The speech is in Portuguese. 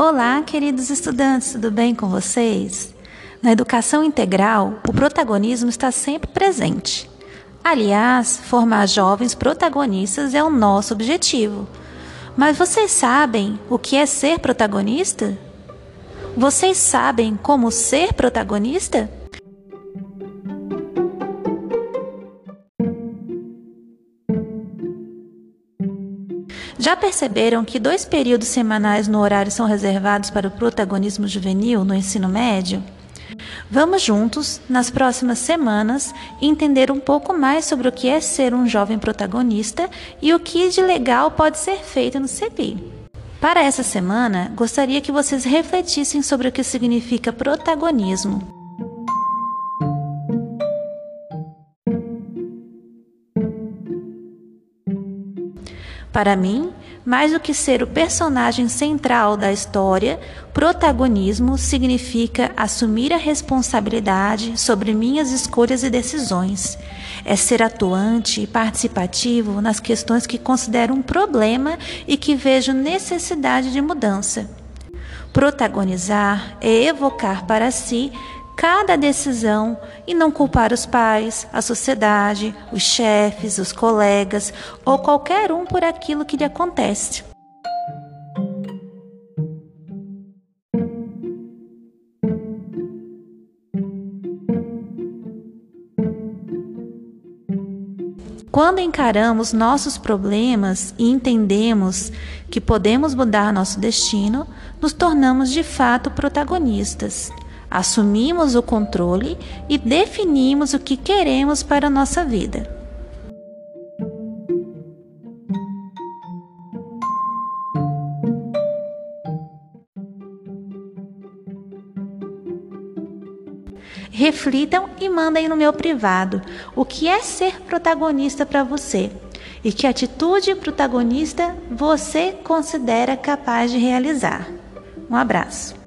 Olá, queridos estudantes, tudo bem com vocês? Na educação integral, o protagonismo está sempre presente. Aliás, formar jovens protagonistas é o nosso objetivo. Mas vocês sabem o que é ser protagonista? Vocês sabem como ser protagonista? Já perceberam que dois períodos semanais no horário são reservados para o protagonismo juvenil no ensino médio? Vamos juntos, nas próximas semanas, entender um pouco mais sobre o que é ser um jovem protagonista e o que de legal pode ser feito no CEPI. Para essa semana, gostaria que vocês refletissem sobre o que significa protagonismo. Para mim, mais do que ser o personagem central da história, protagonismo significa assumir a responsabilidade sobre minhas escolhas e decisões. É ser atuante e participativo nas questões que considero um problema e que vejo necessidade de mudança. Protagonizar é evocar para si cada decisão e não culpar os pais, a sociedade, os chefes, os colegas ou qualquer um por aquilo que lhe acontece. Quando encaramos nossos problemas e entendemos que podemos mudar nosso destino, nos tornamos de fato protagonistas. Assumimos o controle e definimos o que queremos para a nossa vida. Reflitam e mandem no meu privado o que é ser protagonista para você e que atitude protagonista você considera capaz de realizar. Um abraço.